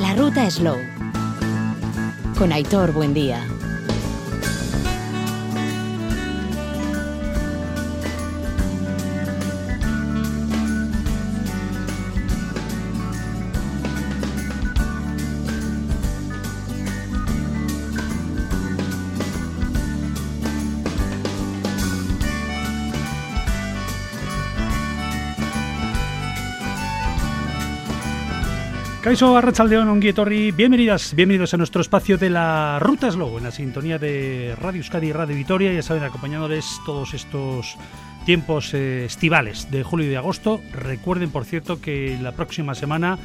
La ruta Slow. Con Aitor Buendía. Caiso Arrachaldeón, Onguietorri, bienvenidas, bienvenidos a nuestro espacio de la Ruta Slow, en la sintonía de Radio Euskadi y Radio Vitoria, ya saben, acompañándoles todos estos tiempos eh, estivales de julio y de agosto. Recuerden, por cierto, que la próxima semana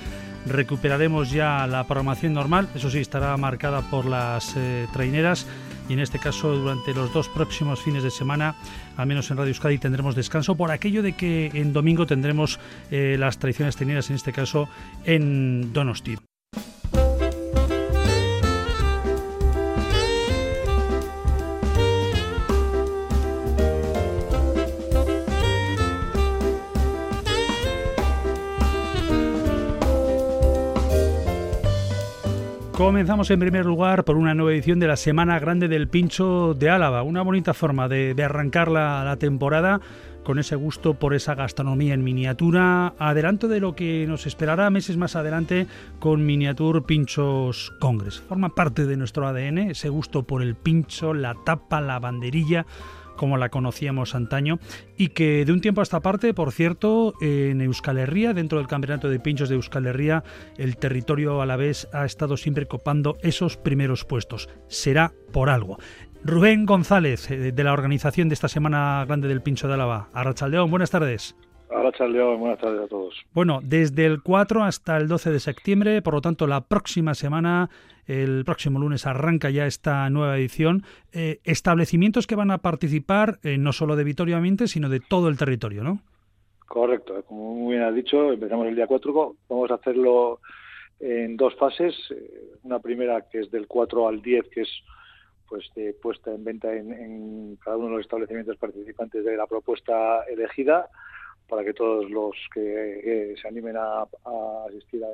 recuperaremos ya la programación normal, eso sí, estará marcada por las eh, traineras y en este caso durante los dos próximos fines de semana, al menos en Radio Euskadi, tendremos descanso por aquello de que en domingo tendremos eh, las tradiciones tenidas, en este caso en Donosti. Comenzamos en primer lugar por una nueva edición de la Semana Grande del Pincho de Álava, una bonita forma de, arrancar la, temporada con ese gusto por esa gastronomía en miniatura, adelanto de lo que nos esperará meses más adelante con Miniatur Pinchos Congres. Forma parte de nuestro ADN, ese gusto por el pincho, la tapa, la banderilla, como la conocíamos antaño, y que de un tiempo a esta parte, por cierto, en Euskal Herria, dentro del Campeonato de Pinchos de Euskal Herria, el territorio a la vez ha estado siempre copando esos primeros puestos. Será por algo. Rubén González, eh, de la organización de esta Semana Grande del Pincho de Álava. Arrachaldeón, buenas tardes. Buenas tardes a todos. Bueno, desde el 4 hasta el 12 de septiembre, por lo tanto, la próxima semana el próximo lunes arranca ya esta nueva edición. Eh, establecimientos que van a participar eh, no solo de Vitoria Ambiente, sino de todo el territorio, ¿no? Correcto, como muy bien has dicho, empezamos el día 4, vamos a hacerlo en dos fases. Eh, una primera que es del 4 al 10, que es pues puesta en venta en, cada uno de los establecimientos participantes de la propuesta elegida para que todos los que se animen a, asistir a,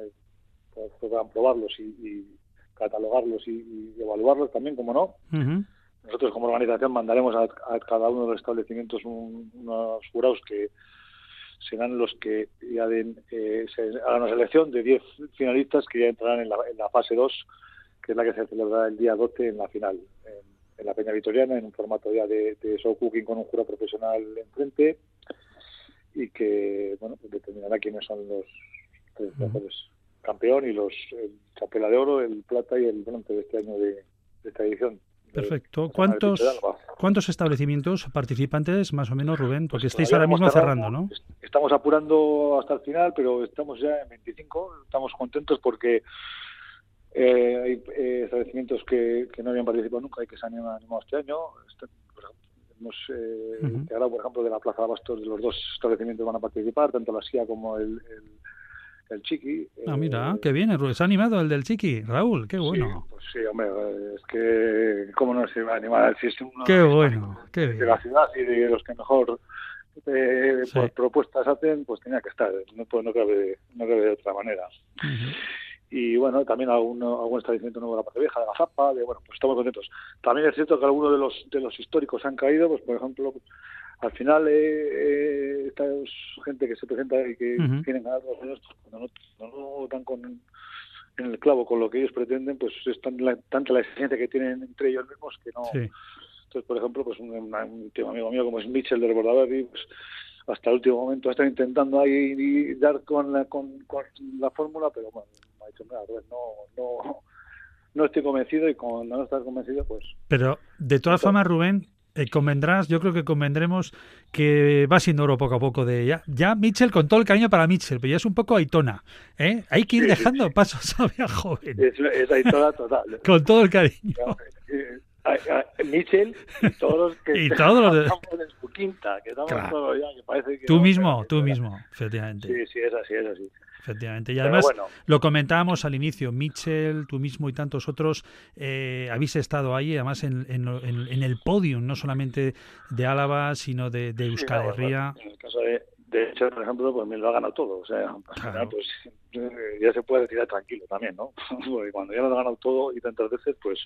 pues, puedan probarlos y, catalogarlos y, evaluarlos también, como no. Nosotros como organización mandaremos a, cada uno de los establecimientos unos jurados que serán los que ya den, eh, hagan una selección de 10 finalistas que ya entrarán en la, fase 2, que es la que se celebrará el día 12 en la final, en, la Peña Vitoriana, en un formato ya de, de show cooking con un jurado profesional enfrente y que bueno pues determinará quiénes son los tres mejores campeón y los el chapela de oro, el plata y el bronce de este año de, esta edición. Perfecto. ¿Cuántos, ¿Cuántos establecimientos participantes, más o menos, Rubén? Porque pues estáis ahora mismo cerrando, ¿no? Estamos apurando hasta el final, pero estamos ya en 25. Estamos contentos porque eh, hay eh, establecimientos que, que, no habían participado nunca y que se han animado este año. Hemos eh, por ejemplo, de la Plaza de Bastos, de los dos establecimientos van a participar, tanto la SIA como el el Chiqui. Ah, mira, eh, qué bien, se ha animado el del Chiqui, Raúl, qué bueno. Sí, pues sí, hombre, es que, ¿cómo no se va a animar? Si es uno qué bueno, qué de la ciudad y de los que mejor eh, pues, propuestas hacen, pues tenía que estar, no, pues, no, cabe, no cabe de otra manera. Y bueno, también algún, algún establecimiento nuevo de la parte vieja, de la Zapa, de, bueno, pues estamos contentos. También es cierto que algunos de los, de los históricos han caído, pues por ejemplo, al final eh, eh, esta gente que se presenta y que tienen ganas de cuando no, no, dan con en el clavo con lo que ellos pretenden, pues es tan la, tanta la exigencia que tienen entre ellos mismos que no. Entonces, por ejemplo, pues un, un, amigo mío como es Mitchell de Bordaberry, pues hasta el último momento están intentando ahí dar con la, con, la fórmula, pero bueno, me ha dicho, mira, pues no, no, no estoy convencido y cuando no estás convencido, pues... Pero de todas formas, Rubén, eh, convendrás, yo creo que convendremos que va siendo oro poco a poco de ya. Ya Mitchell, con todo el cariño para Mitchell, pero ya es un poco Aitona. ¿eh? Hay que ir dejando pasos a joven. Es, Aitona total. con todo el cariño. Mitchell y todos los que y todos los de... en su quinta, que estamos todos ya, que parece que Tú mismo, tú mismo, efectivamente. Sí, sí, es así, es así. Efectivamente. Y además, lo comentábamos al inicio, Mitchell, tú mismo y tantos otros, eh, habéis estado ahí, además en, en, el podium, no solamente de Álava, sino de, de Euskal Herria. en el caso de, de hecho, por ejemplo, pues me lo ha ganado todo. O sea, pues eh, ya se puede tirar tranquilo también, ¿no? Porque cuando ya lo ha ganado todo y tantas veces, pues.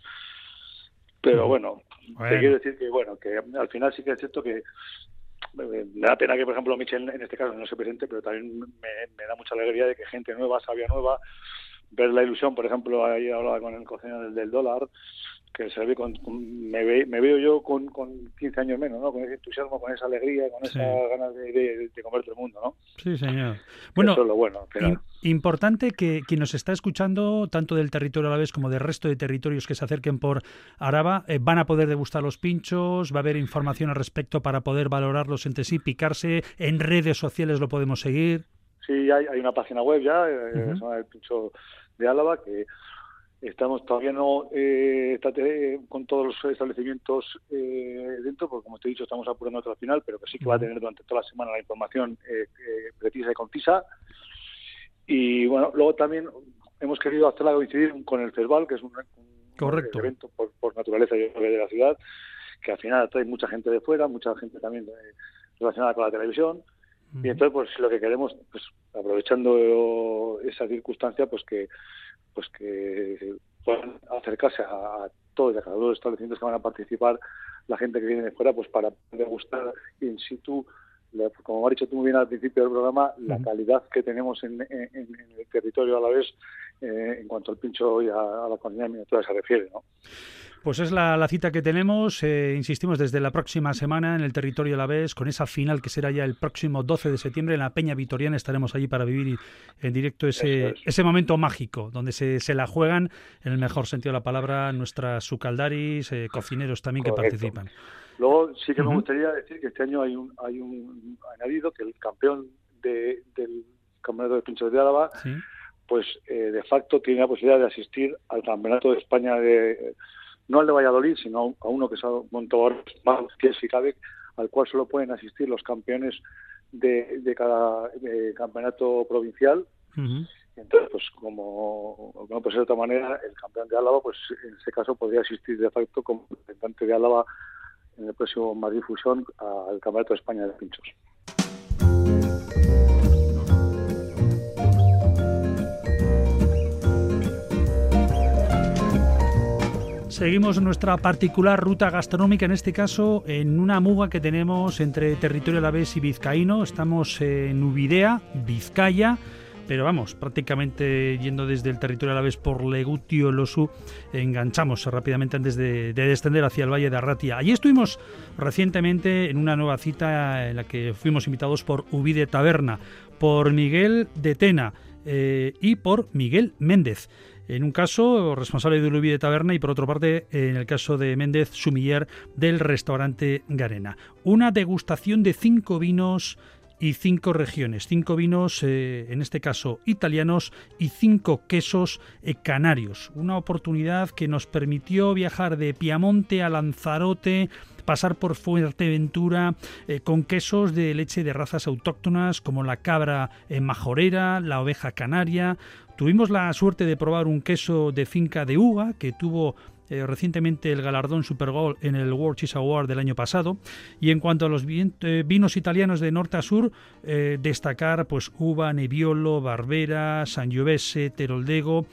Pero bueno, te quiero decir que, bueno, que al final sí que es cierto que me da pena que, por ejemplo, Michel en este caso no se presente, pero también me, da mucha alegría de que gente nueva, sabia nueva, ver la ilusión, por ejemplo, ahí hablaba con el cocinero del dólar, que se ve con, me, veo yo con, con 15 años menos, ¿no? Con ese entusiasmo, con esa alegría, con esa ganas de, de, de, comer todo el mundo, ¿no? Sí, señor. Bueno, Eso es lo bueno. importante que quien nos está escuchando, tanto del territorio a la vez como del resto de territorios que se acerquen por Araba, eh, van a poder degustar los pinchos, va a haber información al respecto para poder valorarlos entre sí, picarse, en redes sociales lo podemos seguir. Sí, hay, hay una página web ya, eh, el pincho de Álava, que Estamos todavía no eh, con todos los establecimientos eh, dentro, porque como te he dicho, estamos apurando hasta el final, pero que sí que va a tener durante toda la semana la información eh, precisa y concisa. Y bueno, luego también hemos querido hacerla coincidir con el festival, que es un, evento por, naturaleza de la ciudad, que al final trae mucha gente de fuera, mucha gente también relacionada con la televisión. Y entonces, pues lo que queremos, pues aprovechando esa circunstancia, pues que pues que puedan acercarse a, todos y a cada uno de los establecimientos que van a participar, la gente que viene de fuera, pues para degustar in situ, como ha dicho tú muy bien al principio del programa, la calidad que tenemos en, el territorio a la vez eh, en cuanto al pincho y a, la comunidad miniatura se refiere, ¿no? Pues es la, cita que tenemos, eh, insistimos, desde la próxima semana en el territorio de la vez, con esa final que será ya el próximo 12 de septiembre en la Peña Vitoriana. Estaremos allí para vivir en directo ese, ese momento mágico, donde se, se, la juegan, en el mejor sentido de la palabra, nuestras sucaldaris, eh, cocineros también que participan. Luego sí que me gustaría decir que este año hay un, hay un añadido que el campeón de, del Campeonato de Pinchos de Álava, pues eh, de facto tiene la posibilidad de asistir al Campeonato de España de no al de Valladolid, sino a uno que se ha montado más, que es al cual solo pueden asistir los campeones de, de cada campeonato provincial. Entonces, pues como no puede ser de otra manera, el campeón de Álava, pues en ese caso podría asistir de facto como representante de Álava en el próximo Madrid Fusión al Campeonato de España de Pinchos. Seguimos nuestra particular ruta gastronómica, en este caso en una muga que tenemos entre territorio alavés y vizcaíno. Estamos en Ubidea, Vizcaya, pero vamos, prácticamente yendo desde el territorio alavés por Legutio, Losu, enganchamos rápidamente antes de, descender hacia el Valle de Arratia. Allí estuvimos recientemente en una nueva cita en la que fuimos invitados por Ubide Taberna, por Miguel de Tena eh, y por Miguel Méndez. En un caso, responsable de Ulubi de Taberna y por otra parte, en el caso de Méndez Sumiller del restaurante Garena. Una degustación de cinco vinos y cinco regiones, cinco vinos, eh, en este caso italianos, y cinco quesos eh, canarios. Una oportunidad que nos permitió viajar de Piamonte a Lanzarote, pasar por Fuerteventura eh, con quesos de leche de razas autóctonas como la cabra majorera, la oveja canaria, Tuvimos la suerte de probar un queso de finca de uva que tuvo eh, recientemente el galardón Super Bowl en el World Cheese Award del año pasado. Y en cuanto a los eh, vinos italianos de norte a sur, eh, destacar pues uva, Nebbiolo, Barbera, Sangiovese, Teroldego,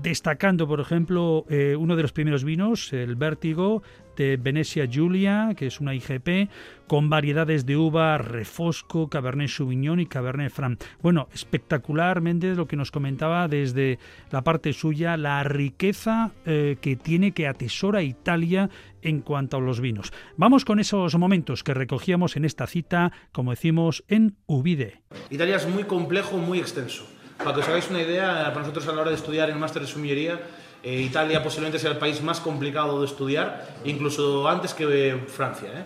destacando por ejemplo uno de los primeros vinos, el Vértigo de Venecia Giulia, que es una IGP, con variedades de uva, refosco, Cabernet Sauvignon y Cabernet Franc. Bueno, espectacularmente lo que nos comentaba desde la parte suya, la riqueza eh, que tiene, que atesora Italia en cuanto a los vinos. Vamos con esos momentos que recogíamos en esta cita, como decimos, en Ubide. Italia es muy complejo, muy extenso. Para que os hagáis una idea, para nosotros a la hora de estudiar en máster de sumillería, eh, Italia posiblemente sea el país más complicado de estudiar, incluso antes que Francia. ¿eh?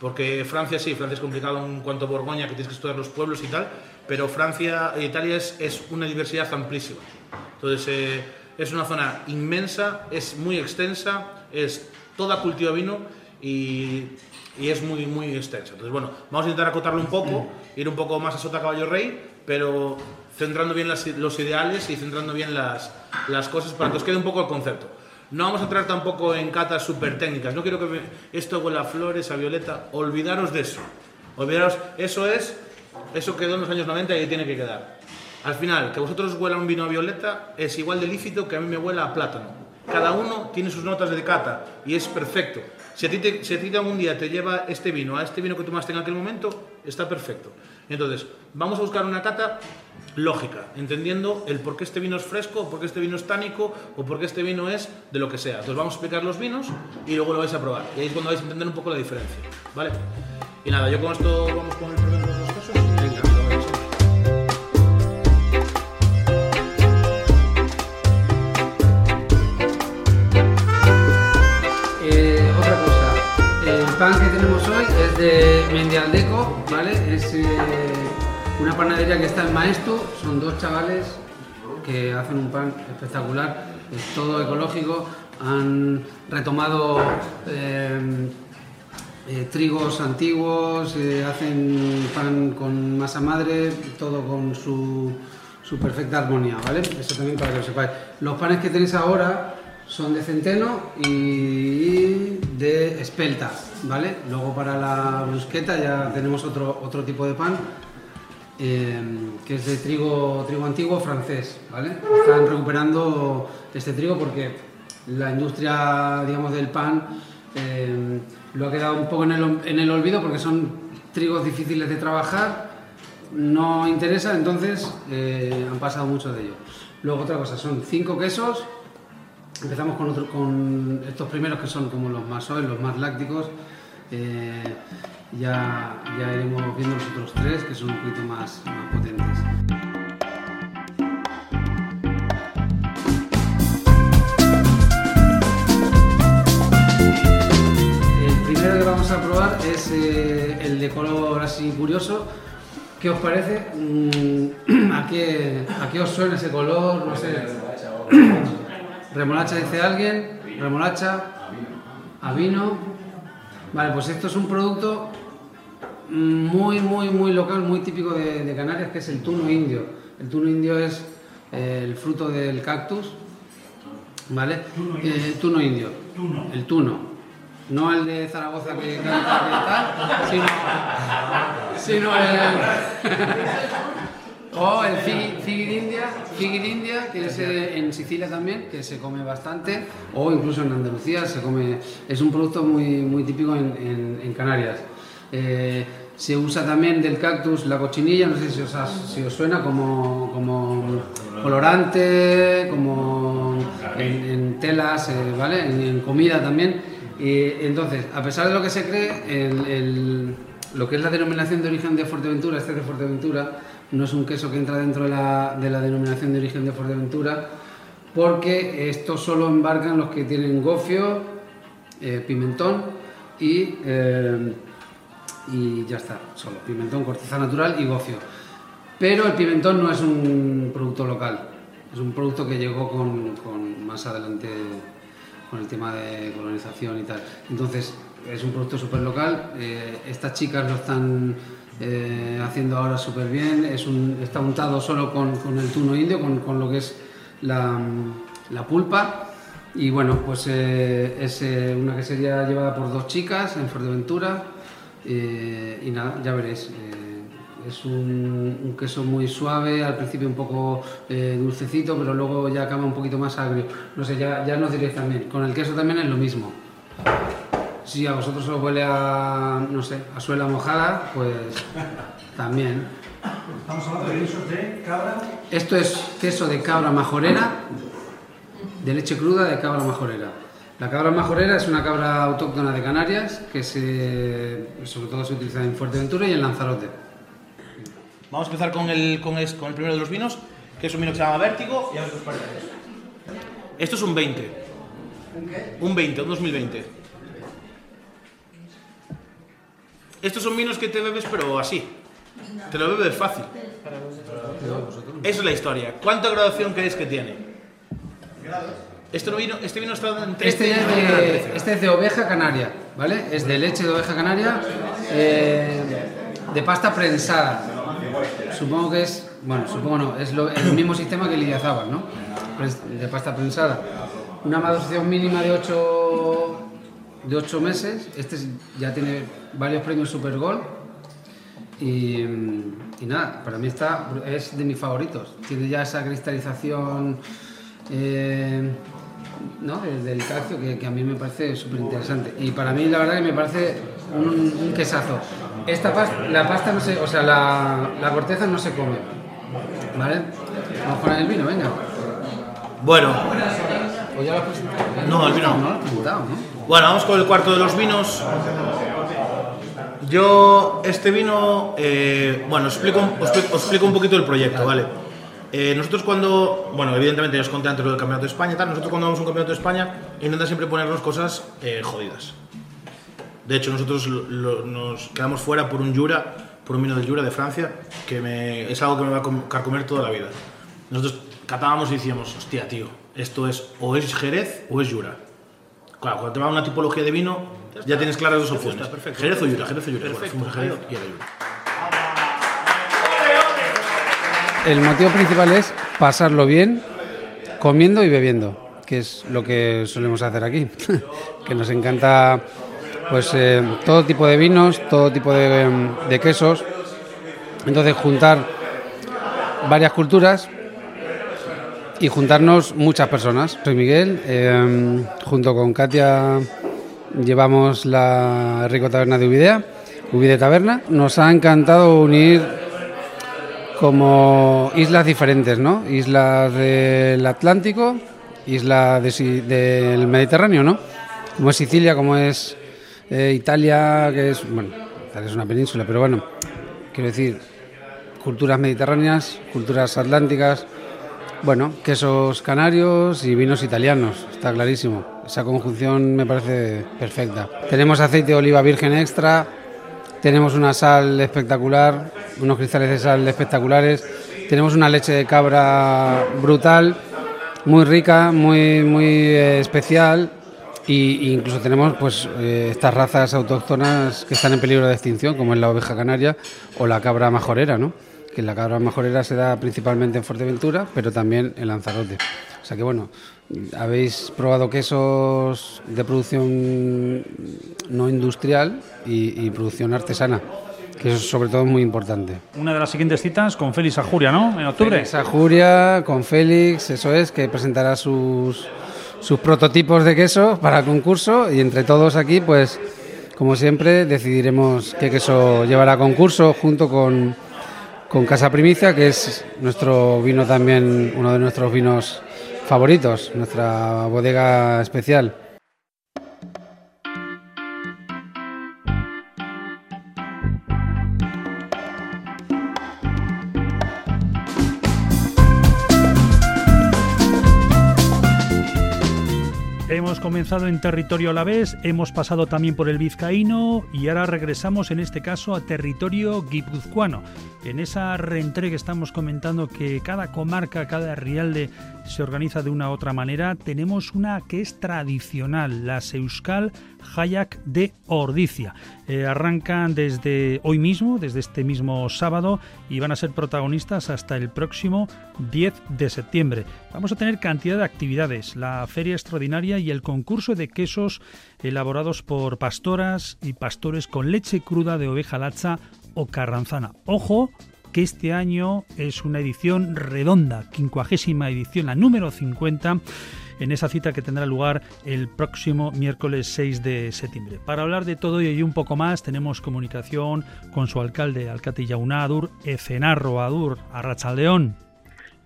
Porque Francia sí, Francia es complicado en cuanto a Borgoña, que tienes que estudiar los pueblos y tal, pero Francia, Italia es, es una diversidad amplísima. Entonces, eh, es una zona inmensa, es muy extensa, es toda cultiva vino y, y, es muy, muy extensa. Entonces, bueno, vamos a intentar acotarlo un poco, ir un poco más a sota caballo rey, pero centrando bien los ideales y centrando bien las, las cosas para que os quede un poco el concepto. No vamos a entrar tampoco en catas súper técnicas. No quiero que esto huela a flores, a violeta. Olvidaros de eso. Olvidaros, eso es Eso quedó en los años 90 y ahí tiene que quedar. Al final, que vosotros huela un vino a violeta es igual de lícito que a mí me huela a plátano. Cada uno tiene sus notas de cata y es perfecto. Si a ti, te, si a ti algún día te lleva este vino a este vino que tomaste en aquel momento, está perfecto. Entonces, vamos a buscar una cata lógica, entendiendo el por qué este vino es fresco, por qué este vino es tánico, o por qué este vino es de lo que sea. Entonces vamos a explicar los vinos y luego lo vais a probar. Y ahí es cuando vais a entender un poco la diferencia. ¿Vale? Y nada, yo con esto vamos con el primero de los casos. Venga, lo vais a- Eh, otra cosa, el pan que tenemos hoy es de Mendialdeco, ¿vale? Es eh, una panadería que está en Maestu, son dos chavales que hacen un pan espectacular, es todo ecológico, han retomado eh, eh, trigos antiguos, eh, hacen pan con masa madre, todo con su, perfecta armonía, ¿vale? Eso también para que lo sepáis. Los panes que tenéis ahora son de centeno y de espelta, ¿vale? Luego para la brusqueta ya tenemos otro, otro tipo de pan eh, que es de trigo, trigo antiguo francés, ¿vale? Están recuperando este trigo porque la industria, digamos, del pan eh, lo ha quedado un poco en el, olvido porque son trigos difíciles de trabajar, no interesa, entonces eh, han pasado muchos de ellos. Luego otra cosa, son cinco quesos, Empezamos con, otro- con estos primeros que son como los más suaves, los más lácticos. Eh, ya, ya iremos viendo los otros tres que son un poquito más, más potentes. El primero que vamos a probar es eh, el de color así curioso. ¿Qué os parece? Mm, ¿A qué, ¿A qué os suena ese color? No sé. Remolacha dice alguien, remolacha, a vino. Vale, pues esto es un producto muy, muy, muy local, muy típico de, de Canarias, que es el tuno indio. El tuno indio es eh, el fruto del cactus, ¿vale? Eh, tuno indio. El tuno. No el de Zaragoza que canta sino, sino el... O el figui, India, India, que es eh, en Sicilia también, que se come bastante, o incluso en Andalucía se come, es un producto muy, muy típico en, en- en Canarias. Eh, se usa también del cactus la cochinilla, no sé si os, si os suena como, como colorante, como en, telas, eh, ¿vale? En, comida también. Y entonces, a pesar de lo que se cree, lo que es la denominación de origen de Fuerteventura, este es de Fuerteventura, no es un queso que entra dentro de la, de la denominación de origen de Fuerteventura, porque esto solo embarcan los que tienen gofio, eh, pimentón y, eh, y ya está, solo pimentón, corteza natural y gofio. Pero el pimentón no es un producto local, es un producto que llegó con, más adelante con el tema de colonización y tal. Entonces, es un producto súper local. eh, estas chicas lo están eh, haciendo ahora súper bien. Es está untado solo con, el tuno indio, con, con lo que es la, pulpa. Y bueno, pues eh, es una quesería llevada por dos chicas en Fuerteventura. Eh, y nada, ya veréis. eh, es un, un queso muy suave, al principio un poco eh, dulcecito, pero luego ya acaba un poquito más agrio. No sé, ya, ya nos diréis también. Con el queso también es lo mismo. Si a vosotros os huele a, no sé, a suela mojada, pues también. Estamos hablando de quesos de cabra. Esto es queso de cabra majorera, de leche cruda de cabra majorera. La cabra majorera es una cabra autóctona de Canarias que se, sobre todo se utiliza en Fuerteventura y en Lanzarote. Vamos a empezar con el, con, el primero de los vinos, que es un vino que se llama Vértigo. Y a ver qué os parece. Esto es un 20. ¿Un 20, un 2020. Estos son vinos que te bebes, pero así. Te lo bebes fácil. Esa es la historia. ¿Cuánta graduación creéis que tiene? Este vino, este vino está en 13, Este es, de, este es de oveja canaria, ¿vale? Es de leche de oveja canaria, eh, de pasta prensada. Supongo que es, bueno, supongo no, es lo- el mismo sistema que el Idiazábal, ¿no? De pasta prensada. Una maduración mínima de 8, de 8 meses. Este es- ya tiene varios premios Super Gold. Y, y nada, para mí está, es de mis favoritos. Tiene ya esa cristalización eh, ¿no? del, del calcio que, que a mí me parece súper interesante. Y para mí la verdad que me parece un, un quesazo. Esta pasta, la pasta no se, o sea, la, la corteza no se come. ¿Vale? Vamos con el vino, venga. Bueno, ¿O ya lo has presentado? No, el vino no. No lo has presentado, ¿no? Bueno, vamos con el cuarto de los vinos. Yo, este vino, eh, bueno, os explico, os, expli- os explico un poquito el proyecto, ¿vale? Eh, nosotros cuando, bueno, evidentemente ya os conté antes lo del Campeonato de España tal, nosotros cuando vamos a un Campeonato de España intentan siempre ponernos cosas eh, jodidas. De hecho, nosotros lo- nos quedamos fuera por un Jura, por un vino del Jura de Francia, que me- es algo que me va a com- carcomer toda la vida. Nosotros catábamos y decíamos, hostia, tío, esto es o es Jerez o es Jura. Claro, cuando te va una tipología de vino, ya tienes claras dos opciones. Jerez o Jura, Jerez o Jura. Bueno, fuimos a Jerez y era Jura. El motivo principal es pasarlo bien comiendo y bebiendo, que es lo que solemos hacer aquí. que nos encanta pues eh, todo tipo de vinos, todo tipo de, em, de quesos. Entonces juntar varias culturas y juntarnos muchas personas. Soy Miguel, em, junto con Katia llevamos la Rico Taberna de Uvidea, Uvide Taberna. Nos ha encantado unir como islas diferentes, ¿no? Islas del Atlántico, islas de del Mediterráneo, ¿no? Como es Sicilia, como es eh, Italia, que es, bueno, Italia es una península, pero bueno, quiero decir, culturas mediterráneas, culturas atlánticas, bueno, quesos canarios y vinos italianos, está clarísimo. Esa conjunción me parece perfecta. Tenemos aceite de oliva virgen extra, tenemos una sal espectacular, unos cristales de sal espectaculares, tenemos una leche de cabra brutal, muy rica, muy, muy eh, especial. Y, y incluso tenemos pues eh, estas razas autóctonas que están en peligro de extinción, como es la oveja canaria o la cabra majorera, ¿no? Que la cabra majorera se da principalmente en Fuerteventura, pero también en Lanzarote. O sea que bueno, habéis probado quesos de producción no industrial y, y producción artesana, que eso sobre todo es muy importante. Una de las siguientes citas con Félix Ajuria, ¿no? En octubre. Félix Ajuria, con Félix, eso es, que presentará sus, sus prototipos de queso para el concurso y entre todos aquí, pues, como siempre, decidiremos qué queso llevará a concurso junto con, con Casa Primicia, que es nuestro vino también, uno de nuestros vinos favoritos, nuestra bodega especial. En territorio alavés, hemos pasado también por el vizcaíno y ahora regresamos en este caso a territorio guipuzcoano. En esa reentré que estamos comentando que cada comarca, cada rialde se organiza de una u otra manera, tenemos una que es tradicional, la Seuskal Hayak de Ordicia. Eh, arrancan desde hoy mismo, desde este mismo sábado, y van a ser protagonistas hasta el próximo 10 de septiembre. Vamos a tener cantidad de actividades, la feria extraordinaria y el concurso de quesos elaborados por pastoras y pastores con leche cruda de oveja lacha o carranzana. Ojo, que este año es una edición redonda, quincuagésima edición, la número 50, en esa cita que tendrá lugar el próximo miércoles 6 de septiembre. Para hablar de todo ello y un poco más, tenemos comunicación con su alcalde, Alcate Yaunadur, Ecenarro Adur, Arrachaldeón.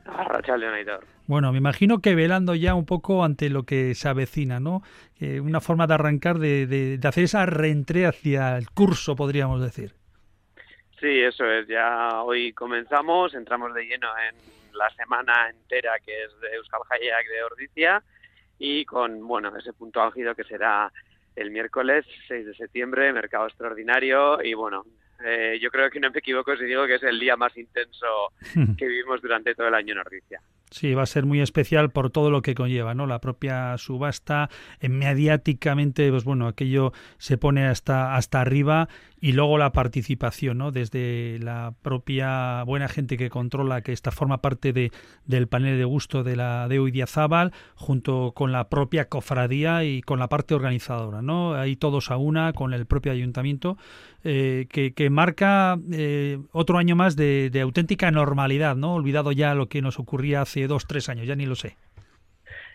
Arrachaldeón, Aitor. Bueno, me imagino que velando ya un poco ante lo que se avecina, ¿no? Eh, una forma de arrancar, de, de, de hacer esa reentré hacia el curso, podríamos decir. Sí, eso es. Ya hoy comenzamos, entramos de lleno en la semana entera que es de Euskal Hayak de Ordicia y con, bueno, ese punto álgido que será el miércoles 6 de septiembre, mercado extraordinario y, bueno, eh, yo creo que no me equivoco si digo que es el día más intenso que vivimos durante todo el año en Ordicia. Sí, va a ser muy especial por todo lo que conlleva, ¿no? La propia subasta, mediáticamente, pues bueno, aquello se pone hasta, hasta arriba y luego la participación, ¿no? Desde la propia buena gente que controla, que esta forma parte de, del panel de gusto de la de Idiazábal, junto con la propia cofradía y con la parte organizadora, ¿no? Ahí todos a una, con el propio ayuntamiento, eh, que, que, marca eh, otro año más de, de auténtica normalidad, ¿no? Olvidado ya lo que nos ocurría hace dos, tres años, ya ni lo sé.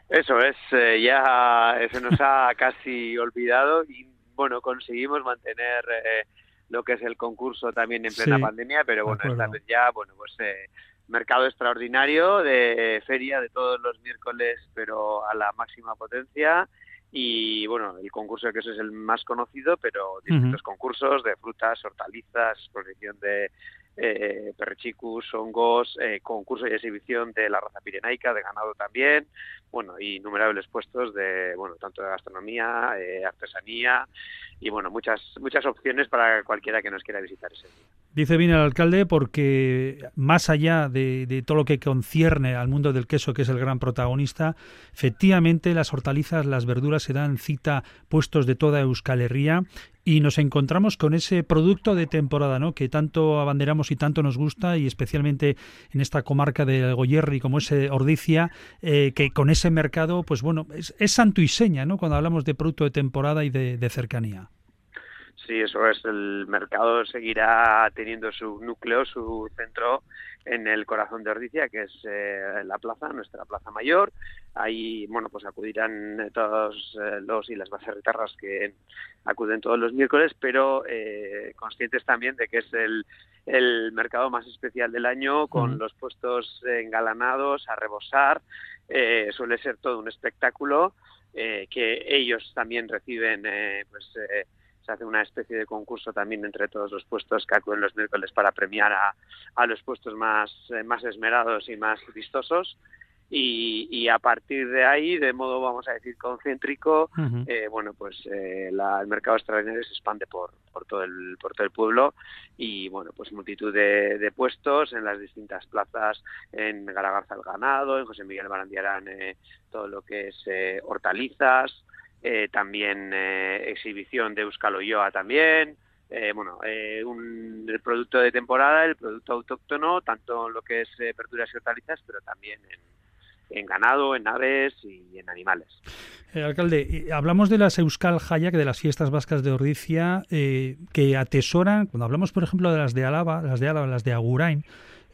Eso es, eh, ya se nos ha casi olvidado y bueno, conseguimos mantener eh, lo que es el concurso también en plena pandemia, pero bueno, esta vez ya, bueno, pues eh, mercado extraordinario de feria de todos los miércoles, pero a la máxima potencia. Y bueno, el concurso de queso es el más conocido, pero distintos concursos de frutas, hortalizas, exposición de eh, perchicus, hongos, eh, concurso y exhibición de la raza pirenaica, de ganado también, bueno, y innumerables puestos de, bueno, tanto de gastronomía, eh, artesanía y bueno, muchas muchas opciones para cualquiera que nos quiera visitar ese día. Dice bien el alcalde porque más allá de, de, todo lo que concierne al mundo del queso, que es el gran protagonista, efectivamente las hortalizas, las verduras se dan cita puestos de toda Euskal Herria y nos encontramos con ese producto de temporada, ¿no? Que tanto abanderamos y tanto nos gusta y especialmente en esta comarca de Goyerri como es Ordicia, eh, que con ese mercado, pues bueno, es, es, santo y seña, ¿no? Cuando hablamos de producto de temporada y de cercanía. Sí, eso es. El mercado seguirá teniendo su núcleo, su centro en el corazón de Ordicia, que es eh, la plaza, nuestra plaza mayor. Ahí, bueno, pues acudirán todos eh, los y las baserritarras que acuden todos los miércoles, pero eh, conscientes también de que es el, el mercado más especial del año, con los puestos engalanados a rebosar. Eh, suele ser todo un espectáculo eh, que ellos también reciben, eh, pues se hace una especie de concurso también entre todos los puestos que acuden los miércoles para premiar a, a los puestos más, eh, más esmerados y más vistosos. Y, y, a partir de ahí, de modo, vamos a decir, concéntrico, uh -huh. eh, bueno, pues eh, la, el mercado extraordinario se expande por, por, todo el, por todo el pueblo y, bueno, pues multitud de, de puestos en las distintas plazas, en Garagarza el Ganado, en José Miguel Barandiarán, eh, todo lo que es hortalizas, eh, también eh, exhibición de Euskal Olloa también, eh, bueno, eh, un, el producto de temporada, el producto autóctono, tanto en lo que es eh, verduras y hortalizas, pero también en, ganado, en aves y en animales. Eh, alcalde, hablamos de las Euskal Hayak, de las fiestas vascas de Ordicia, eh, que atesoran, cuando hablamos, por ejemplo, de las de Álava, las de Álava, las de Agurain,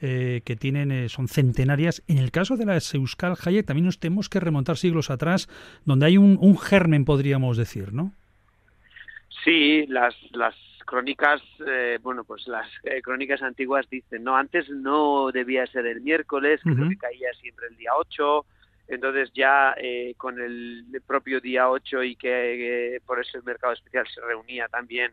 eh, que tienen eh, son centenarias. En el caso de la Euskal Hayek también nos tenemos que remontar siglos atrás, donde hay un, un germen, podríamos decir, ¿no? Sí, las, las crónicas, eh, bueno, pues las eh, crónicas antiguas dicen, no, antes no debía ser el miércoles, uh -huh. creo que caía siempre el día 8, entonces ya eh, con el propio día 8 y que eh, por eso el mercado especial se reunía también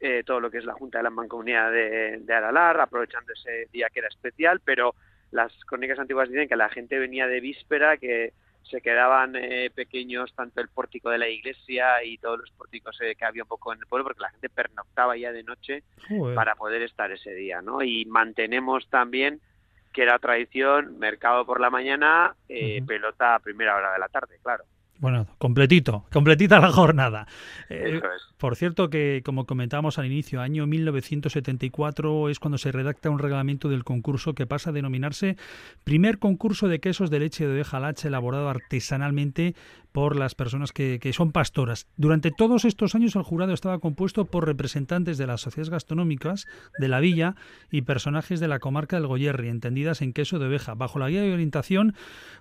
eh, todo lo que es la Junta de la Mancomunidad de, de Aralar, aprovechando ese día que era especial, pero las crónicas antiguas dicen que la gente venía de víspera, que se quedaban eh, pequeños tanto el pórtico de la iglesia y todos los pórticos eh, que había un poco en el pueblo, porque la gente pernoctaba ya de noche Joder. para poder estar ese día, ¿no? Y mantenemos también que era tradición, mercado por la mañana, eh, uh -huh. pelota a primera hora de la tarde, claro. Bueno, completito, completita la jornada. Eh. Por cierto que, como comentábamos al inicio, año 1974 es cuando se redacta un reglamento del concurso que pasa a denominarse primer concurso de quesos de leche de oveja lacha elaborado artesanalmente por las personas que, son pastoras. Durante todos estos años el jurado estaba compuesto por representantes de las sociedades gastronómicas de la villa y personajes de la comarca del Goyerri, entendidas en queso de oveja, bajo la guía y orientación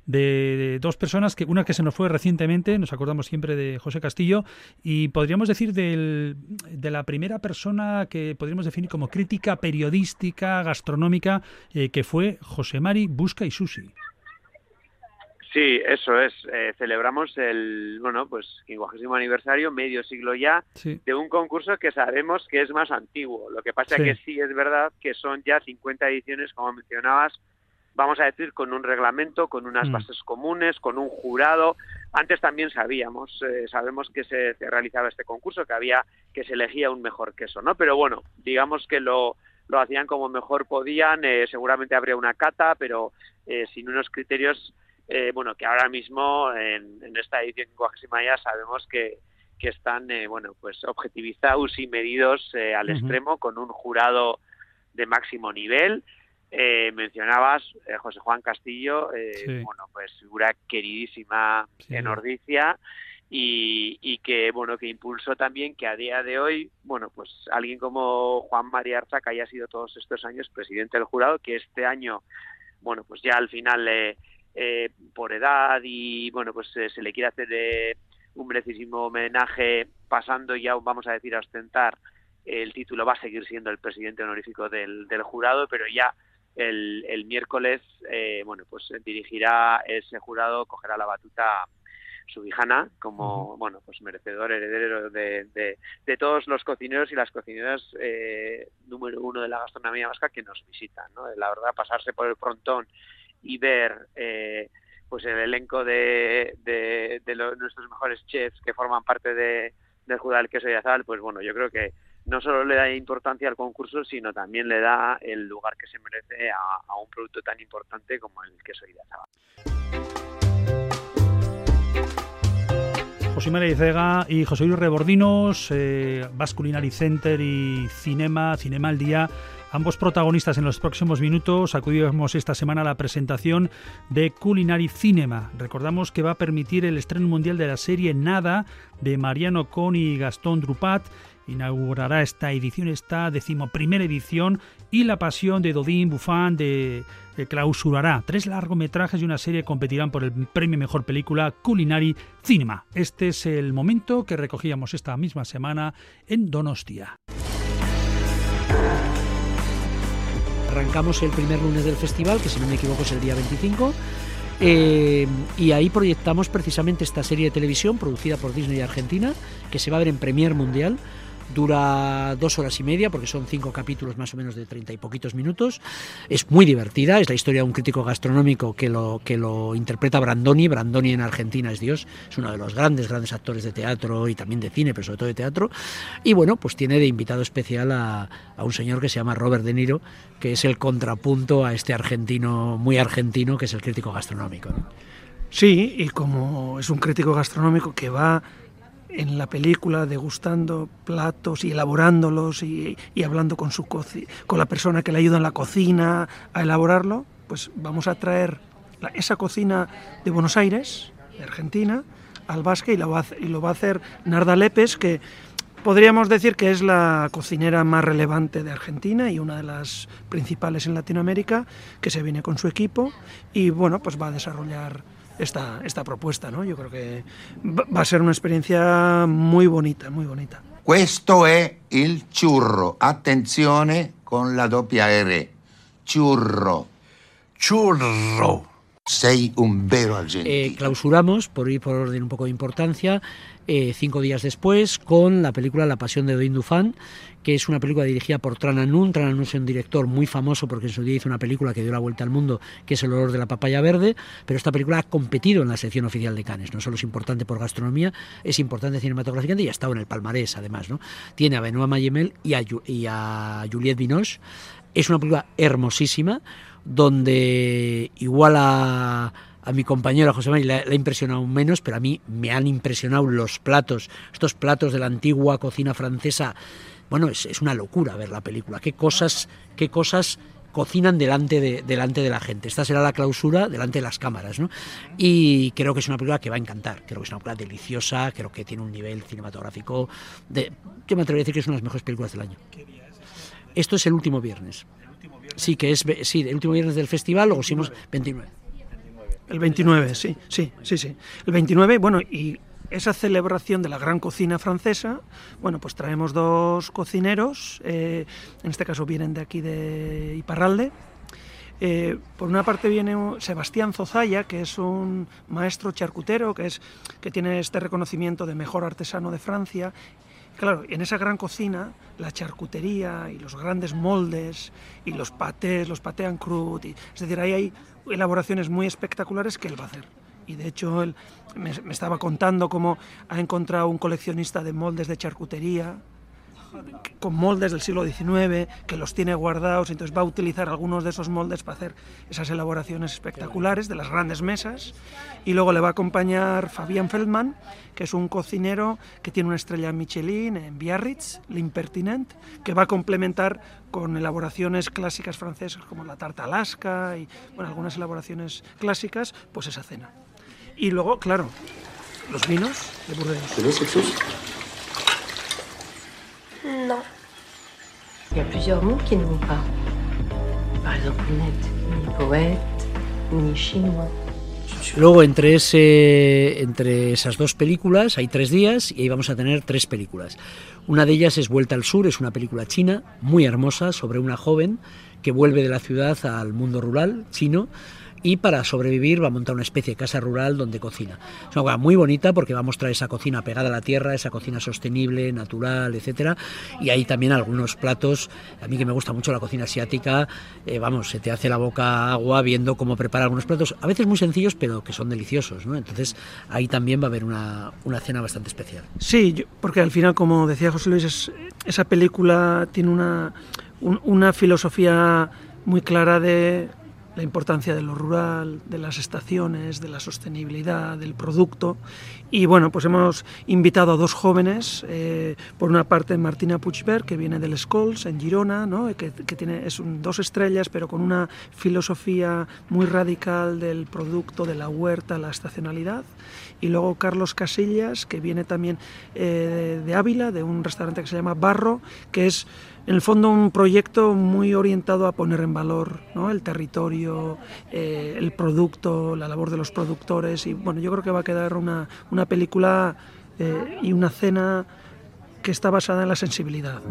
de, dos personas, que una que se nos fue recientemente, nos acordamos siempre de José Castillo, y podríamos decir de la primera persona que podríamos definir como crítica periodística, gastronómica, eh, que fue José Mari Busca y Susi. Sí, eso es. Eh, celebramos el, bueno, pues, quincuagésimo aniversario, medio siglo ya, sí. de un concurso que sabemos que es más antiguo. Lo que pasa sí. que sí es verdad que son ya 50 ediciones, como mencionabas, vamos a decir, con un reglamento, con unas mm. bases comunes, con un jurado. Antes también sabíamos, eh, sabemos que se, se, realizaba este concurso, que había, que se elegía un mejor queso, ¿no? Pero bueno, digamos que lo, lo hacían como mejor podían, eh, seguramente habría una cata, pero eh, sin unos criterios, eh, bueno, que ahora mismo en, esta edición 50 ya sabemos que, que están, bueno, pues objetivizados y medidos al extremo con un jurado de máximo nivel. mencionabas José Juan Castillo, bueno, pues figura queridísima en Ordicia y, que bueno que impulsó también que a día de hoy bueno pues alguien como Juan María Arzac haya sido todos estos años presidente del jurado que este año bueno pues ya al final eh, por edad y bueno pues eh, se le quiere hacer eh, un merecidísimo homenaje pasando ya vamos a decir a ostentar el título va a seguir siendo el presidente honorífico del, del jurado pero ya el, el miércoles bueno pues dirigirá ese jurado cogerá la batuta subijana como bueno pues merecedor heredero de, de, todos los cocineros y las cocineras eh, número uno de la gastronomía vasca que nos visitan ¿no? la verdad pasarse por el frontón y ver eh, pues el elenco de, nuestros mejores chefs que forman parte de, del Judá del Queso y Azal, pues bueno, yo creo que no solo le da importancia al concurso, sino también le da el lugar que se merece a, un producto tan importante como el queso y Azal. José María Icega y José Luis Rebordinos, eh, Center y Cinema, Cinema al Día, ambos protagonistas en los próximos minutos. Acudimos esta semana a la presentación de Culinary Cinema. Recordamos que va a permitir el estreno mundial de la serie Nada de Mariano Con y Gastón Drupat inaugurará esta edición, esta decimoprimera edición, y La Pasión de Dodín Buffan de, clausurará. Tres largometrajes y una serie competirán por el premio Mejor Película Culinary Cinema. Este es el momento que recogíamos esta misma semana en Donostia. Arrancamos el primer lunes del festival, que si no me equivoco es el día 25. Eh, y ahí proyectamos precisamente esta serie de televisión producida por Disney Argentina, que se va a ver en Premier Mundial, dura dos horas y media porque son cinco capítulos más o menos de treinta y poquitos minutos. Es muy divertida, es la historia de un crítico gastronómico que lo, que lo interpreta Brandoni. Brandoni en Argentina es Dios, es uno de los grandes, grandes actores de teatro y también de cine, pero sobre todo de teatro. Y bueno, pues tiene de invitado especial a, a un señor que se llama Robert De Niro, que es el contrapunto a este argentino, muy argentino, que es el crítico gastronómico. Sí, y como es un crítico gastronómico que va en la película degustando platos y elaborándolos y, hablando con, su con la persona que le ayuda en la cocina a elaborarlo, pues vamos a traer esa cocina de Buenos Aires, de Argentina, al Basque y va y lo va a hacer Narda Lepes, que podríamos decir que es la cocinera más relevante de Argentina y una de las principales en Latinoamérica, que se viene con su equipo y bueno, pues va a desarrollar esta, esta propuesta, ¿no? Yo creo que va a ser una experiencia muy bonita, muy bonita. Questo è il churro. Attenzione con la doppia R. Churro. Churro. Sei un vero. Eh, clausuramos, por ir por orden un poco de importancia, eh, cinco días después con la película La Pasión de Doin Dufan, que es una película dirigida por Tran Anun. Tran Anun es un director muy famoso porque en su día hizo una película que dio la vuelta al mundo, que es El olor de la papaya verde, pero esta película ha competido en la sección oficial de Cannes. No solo es importante por gastronomía, es importante cinematográficamente y ha estado en el palmarés además. ¿no? Tiene a Benoît Mayemel y a, y a Juliette Binoche. Es una película hermosísima, donde igual a a mi compañero José María le, ha impresionado menos, pero a mí me han impresionado los platos, estos platos de la antigua cocina francesa bueno, es, es, una locura ver la película. Qué cosas, qué cosas cocinan delante de, delante de la gente. Esta será la clausura delante de las cámaras, ¿no? Y creo que es una película que va a encantar. Creo que es una película deliciosa, creo que tiene un nivel cinematográfico de... Yo me atrevería a decir que es una de las mejores películas del año. Esto es el último viernes. Sí, que es sí, el último viernes del festival, luego hicimos 29. El 29, sí, sí, sí, sí. El 29, bueno, y esa celebración de la gran cocina francesa, bueno, pues traemos dos cocineros, eh, en este caso vienen de aquí de Iparralde. Eh, por una parte viene Sebastián Zozaya, que es un maestro charcutero, que, es, que tiene este reconocimiento de mejor artesano de Francia. Claro, en esa gran cocina, la charcutería y los grandes moldes y los patés, los patés en crud, es decir, ahí hay elaboraciones muy espectaculares que él va a hacer. Y de hecho él me, estaba contando cómo ha encontrado un coleccionista de moldes de charcutería con moldes del siglo XIX, que los tiene guardados, entonces va a utilizar algunos de esos moldes para hacer esas elaboraciones espectaculares de las grandes mesas. Y luego le va a acompañar Fabián Feldman, que es un cocinero que tiene una estrella Michelin en Biarritz, l'Impertinent, que va a complementar con elaboraciones clásicas francesas como la tarta Alaska y bueno, algunas elaboraciones clásicas, pues esa cena. Y luego, claro, los vinos de Burdeos. Non. Il y a plusieurs mots qui ne vont pas. Par exemple, net, ni poète, ni chinois. Luego entre, ese, entre esas dos películas hay tres días y ahí vamos a tener tres películas. Una de ellas es Vuelta al Sur, es una película china muy hermosa sobre una joven que vuelve de la ciudad al mundo rural chino y para sobrevivir va a montar una especie de casa rural donde cocina. Es una cosa muy bonita porque va a mostrar esa cocina pegada a la tierra, esa cocina sostenible, natural, etcétera, y hay también algunos platos, a mí que me gusta mucho la cocina asiática, eh, vamos, se te hace la boca agua viendo cómo prepara algunos platos, a veces muy sencillos, pero que son deliciosos, ¿no? Entonces ahí también va a haber una, una cena bastante especial. Sí, porque al final, como decía José Luis, esa película tiene una, una filosofía muy clara de la importancia de lo rural, de las estaciones, de la sostenibilidad, del producto. Y bueno, pues hemos invitado a dos jóvenes, eh, por una parte Martina Puigberg, que viene del Scholes en Girona, ¿no? que, que, tiene es un, dos estrellas, pero con una filosofía muy radical del producto, de la huerta, la estacionalidad. Y luego Carlos Casillas, que viene también eh, de Ávila, de un restaurante que se llama Barro, que es en el fondo un proyecto muy orientado a poner en valor el territorio, eh, el producto, la labor de los productores y bueno, yo creo que va a quedar una, una película eh, y una cena que está basada en la sensibilidad.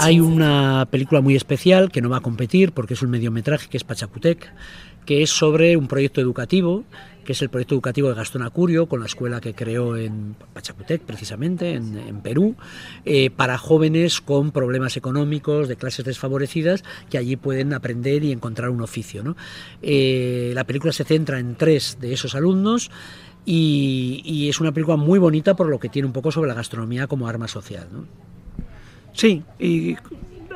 Hay una película muy especial que no va a competir porque es un mediometraje que es Pachacutec, que es sobre un proyecto educativo que es el proyecto educativo de Gastón Acurio, con la escuela que creó en Pachacutec, precisamente, en, Perú, eh, para jóvenes con problemas económicos, de clases desfavorecidas, que allí pueden aprender y encontrar un oficio. Eh, la película se centra en tres de esos alumnos. Y, es una película muy bonita por lo que tiene un poco sobre la gastronomía como arma social. ¿no? Sí, y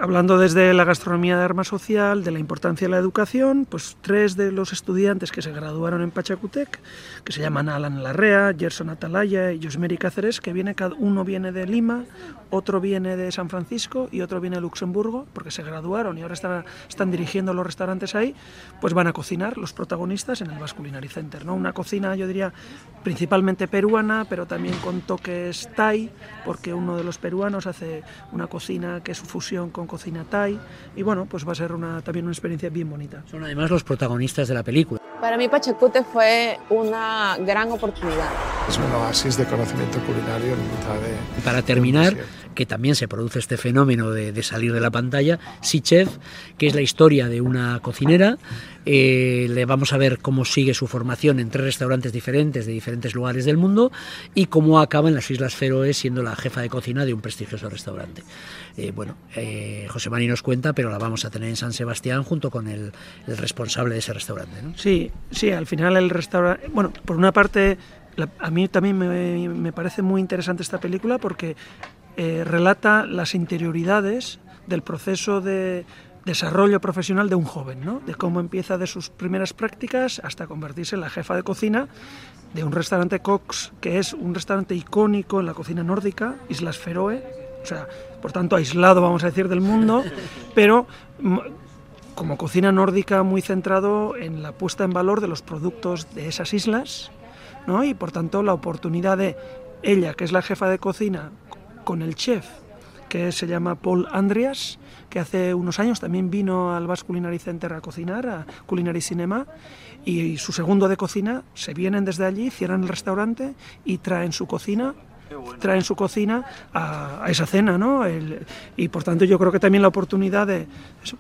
hablando desde la gastronomía de arma social, de la importancia de la educación, pues tres de los estudiantes que se graduaron en Pachacutec, que se llaman Alan Larrea, Gerson Atalaya y Josmeri Cáceres, que viene, uno viene de Lima, otro viene de San Francisco y otro viene de Luxemburgo, porque se graduaron y ahora están, están dirigiendo los restaurantes ahí, pues van a cocinar los protagonistas en el Basque Culinary Center. ¿no? Una cocina, yo diría, principalmente peruana, pero también con toques thai, porque uno de los peruanos hace una cocina que es fusión con cocina thai y bueno, pues va a ser una, también una experiencia bien bonita. Son además los protagonistas de la película. Para mí Pachacute fue una gran oportunidad. Es un oasis de conocimiento culinario en mitad de... Y para terminar, que también se produce este fenómeno de, salir de la pantalla, Sichev, que es la historia de una cocinera. Eh, le vamos a ver cómo sigue su formación en tres restaurantes diferentes de diferentes lugares del mundo y cómo acaba en las Islas Feroe siendo la jefa de cocina de un prestigioso restaurante. Eh, bueno, eh, José Mari nos cuenta, pero la vamos a tener en San Sebastián junto con el, responsable de ese restaurante. Sí, sí, al final el restaurante, bueno, por una parte, a mí también me, parece muy interesante esta película porque eh, relata las interioridades del proceso de desarrollo profesional de un joven, ¿no? de cómo empieza de sus primeras prácticas hasta convertirse en la jefa de cocina de un restaurante Cox, que es un restaurante icónico en la cocina nórdica, Islas Feroe, o sea, por tanto aislado, vamos a decir, del mundo, pero como cocina nórdica muy centrado en la puesta en valor de los productos de esas islas, ¿no? y por tanto la oportunidad de ella, que es la jefa de cocina, con el chef, que se llama Paul Andreas, que hace unos años también vino al Basque Culinary Center a cocinar, a Culinary Cinema, y su segundo de cocina, se vienen desde allí, cierran el restaurante y traen su cocina traen su cocina a, a esa cena, ¿no? El, y por tanto yo creo que también la oportunidad de,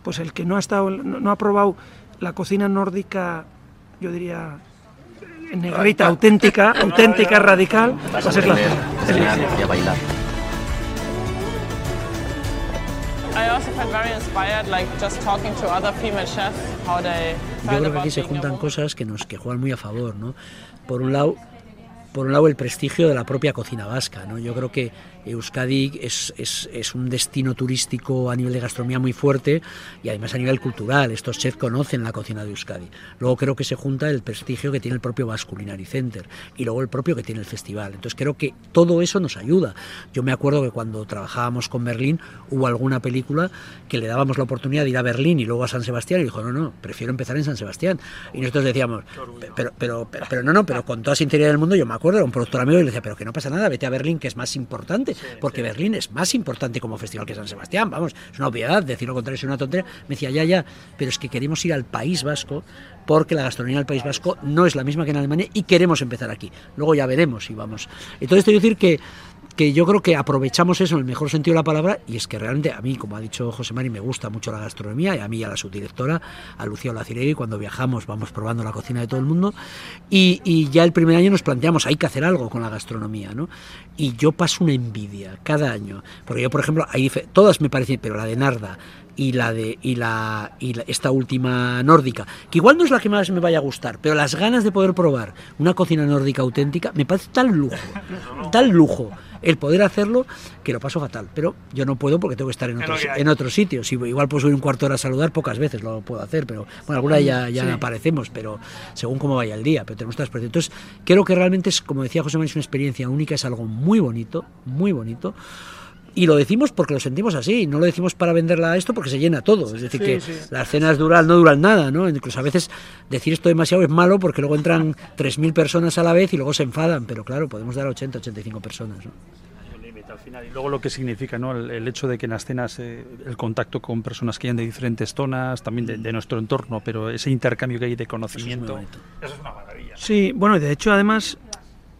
pues el que no ha estado, no, no ha probado la cocina nórdica, yo diría negrita, auténtica, auténtica, radical, pues es la cena. Yo creo que aquí se juntan cosas que nos que juegan muy a favor, ¿no? Por un lado, por un lado el prestigio de la propia cocina vasca, ¿no? Yo creo que Euskadi es, es, es, un destino turístico a nivel de gastronomía muy fuerte y además a nivel cultural. Estos chefs conocen la cocina de Euskadi. Luego creo que se junta el prestigio que tiene el propio Basque Culinary Center y luego el propio que tiene el festival. Entonces creo que todo eso nos ayuda. Yo me acuerdo que cuando trabajábamos con Berlín hubo alguna película que le dábamos la oportunidad de ir a Berlín y luego a San Sebastián y dijo, no, no, prefiero empezar en San Sebastián. Y nosotros decíamos, pero, pero, pero, pero no, no, pero con toda sinceridad del mundo yo me acuerdo, era un productor amigo y le decía, pero que no pasa nada, vete a Berlín, que es más importante, porque Berlín es más importante como festival que San Sebastián, vamos, es una obviedad, decir lo contrario es una tontería. Me decía, ya, ya, pero es que queremos ir al País Vasco porque la gastronomía del País Vasco no es la misma que en Alemania y queremos empezar aquí. Luego ya veremos si vamos. Entonces, te quiero decir que que yo creo que aprovechamos eso en el mejor sentido de la palabra y es que realmente a mí, como ha dicho José Mari, me gusta mucho la gastronomía y a mí y a la subdirectora, a Lucía Olaciregui, cuando viajamos vamos probando la cocina de todo el mundo y, ya el primer año nos planteamos, hay que hacer algo con la gastronomía, ¿no? Y yo paso una envidia cada año, porque yo, por ejemplo, ahí todas me parecen, pero la de Narda, y la de y la, y la, esta última nórdica, que igual no es la que más me vaya a gustar, pero las ganas de poder probar una cocina nórdica auténtica me parece tal lujo, tal lujo el poder hacerlo que lo paso fatal. Pero yo no puedo porque tengo que estar en otros, en otros sitios. Si igual puedo subir un cuarto de hora a saludar, pocas veces lo puedo hacer, pero bueno, alguna ya, ya sí. aparecemos, pero según cómo vaya el día, pero tenemos estas Entonces, creo que realmente es, como decía José Manuel, es una experiencia única, es algo muy bonito, muy bonito. Y lo decimos porque lo sentimos así, no lo decimos para venderla a esto porque se llena todo. Es decir, sí, que sí. las cenas duran, no duran nada, ¿no? Incluso a veces decir esto demasiado es malo porque luego entran 3.000 personas a la vez y luego se enfadan, pero claro, podemos dar 80, 85 personas, ¿no? al final. Y luego lo que significa ¿no? el, el hecho de que en las cenas eh, el contacto con personas que hayan de diferentes zonas, también de, de, nuestro entorno, pero ese intercambio que hay de conocimiento, eso es, eso es una maravilla. Sí, bueno, y de hecho además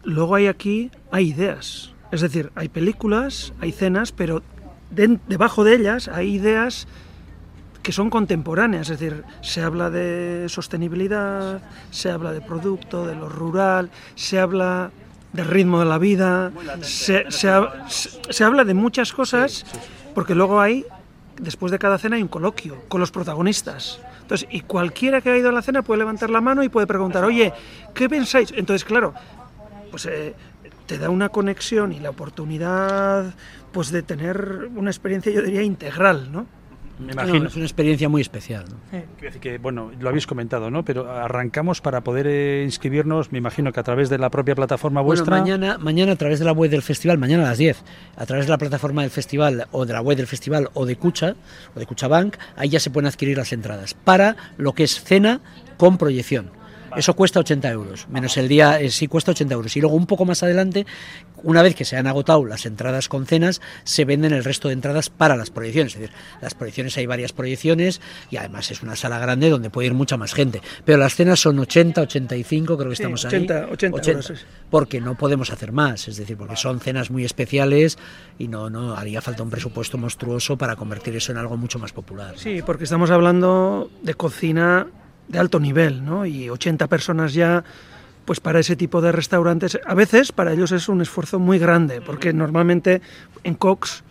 luego hay aquí, hay ideas. Es decir, hay películas, hay cenas, pero de, debajo de ellas hay ideas que son contemporáneas, es decir, se habla de sostenibilidad, se habla de producto, de lo rural, se habla del ritmo de la vida, se, se, se habla de muchas cosas, porque luego hay, después de cada cena hay un coloquio con los protagonistas. Entonces, y cualquiera que ha ido a la cena puede levantar la mano y puede preguntar, oye, ¿qué pensáis? Entonces, claro, pues eh, te da una conexión y la oportunidad pues de tener una experiencia, yo diría, integral, ¿no? Me imagino. No, es una experiencia muy especial. ¿no? Quiero decir que, bueno, lo habéis comentado, ¿no? Pero arrancamos para poder eh, inscribirnos, me imagino que a través de la propia plataforma vuestra. Bueno, mañana, mañana a través de la web del festival, mañana a las 10, a través de la plataforma del festival o de la web del festival o de Cucha, o de Cuchabank, ahí ya se pueden adquirir las entradas para lo que es cena con proyección. Eso cuesta 80 euros, menos el día, eh, sí cuesta 80 euros. Y luego un poco más adelante, una vez que se han agotado las entradas con cenas, se venden el resto de entradas para las proyecciones. Es decir, las proyecciones hay varias proyecciones y además es una sala grande donde puede ir mucha más gente. Pero las cenas son 80, 85, creo que estamos sí, 80, ahí. 80, 80 euros. Porque no podemos hacer más, es decir, porque son cenas muy especiales y no, no haría falta un presupuesto monstruoso para convertir eso en algo mucho más popular. Sí, porque estamos hablando de cocina de alto nivel, ¿no? Y 80 personas ya, pues para ese tipo de restaurantes, a veces para ellos es un esfuerzo muy grande, porque normalmente en Cox,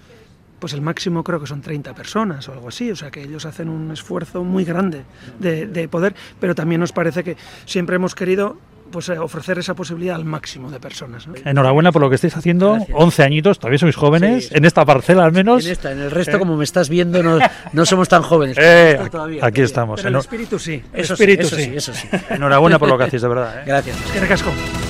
pues el máximo creo que son 30 personas o algo así, o sea que ellos hacen un esfuerzo muy grande de, de poder, pero también nos parece que siempre hemos querido pues ofrecer esa posibilidad al máximo de personas. ¿no? Enhorabuena por lo que estáis haciendo, Gracias. 11 añitos, todavía sois jóvenes, sí, en esta parcela al menos. En esta, en el resto, eh. como me estás viendo, no, no somos tan jóvenes. Eh, aquí, todavía, aquí estamos. Pero el espíritu sí, eso espíritu sí, eso sí. Eso sí. Enhorabuena por lo que hacéis, de verdad. ¿eh? Gracias. Es que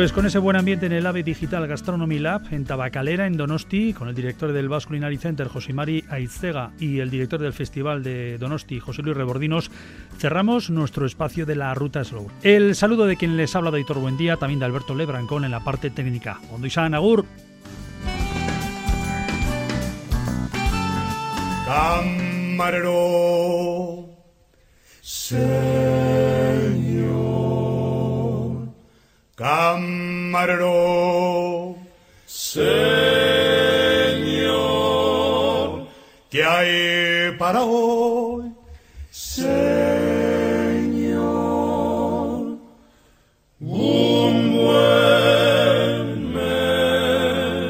Pues con ese buen ambiente en el AVE Digital Gastronomy Lab en Tabacalera, en Donosti, con el director del Basque Culinary Center, Josimari Aizega, y el director del Festival de Donosti, José Luis Rebordinos, cerramos nuestro espacio de la Ruta Slow. El saludo de quien les habla de Hitor Buendía, también de Alberto Lebrancón en la parte técnica. Ondo Agur. Camarero. Camarero. Señor, ¿qué hay para hoy? Señor, un buen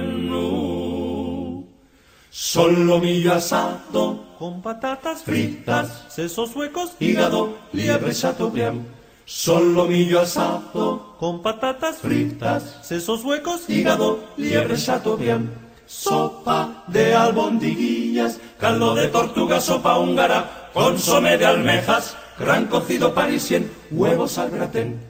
menú. Solomillo asado con patatas fritas, sesos huecos, hígado, liebre chateaubriand. Solomillo asado con patatas fritas, sesos huecos, hígado, liebre chateaubriand. Sopa de albondiguillas, caldo de tortuga, sopa húngara, consomé de almejas, gran cocido parisien, huevos al gratén.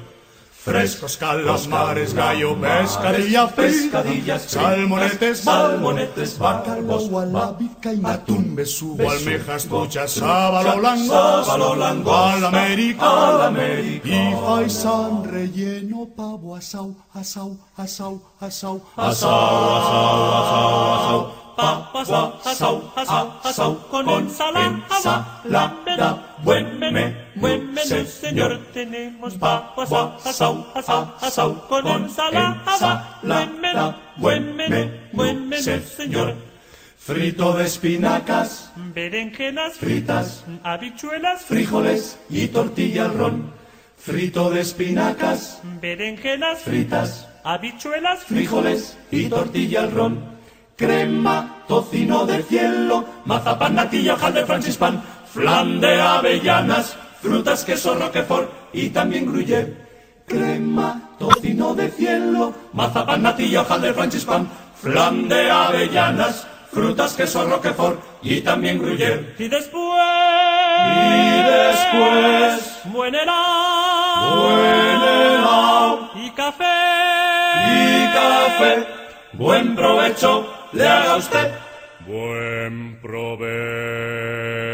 Frescos calamares, gallo, pescadilla, pescadillas, salmonetes, salmonetes, bacalbos, vizcaína, atún, besugo, almejas, truchas, sábalo blanco, sábalo blanco, al América, al América, y faisán relleno, pavo, asau, asau, asau, asau, asau, asau, asau, asau, papas, asau, asau, asau, con ensalada, buen menú, buen menú, señor. Tenemos papas, asau, asau, asau, con ensalada, buen menú, buen menú, buen menú, señor. Frito de espinacas, berenjenas fritas, habichuelas, frijoles y tortilla al ron. Frito de espinacas, berenjenas, fritas, habichuelas, frijoles y tortilla al ron crema, tocino de cielo, mazapán, natilla, de francispan, flan de avellanas, frutas, queso, roquefort y también gruyère. Crema, tocino de cielo, mazapán, natilla, de francispan, flan de avellanas, frutas, queso, roquefort y también gruyère. Y después, y después, buen helado, buen helado, y café, y café, buen provecho le haga usted. Buen provecho.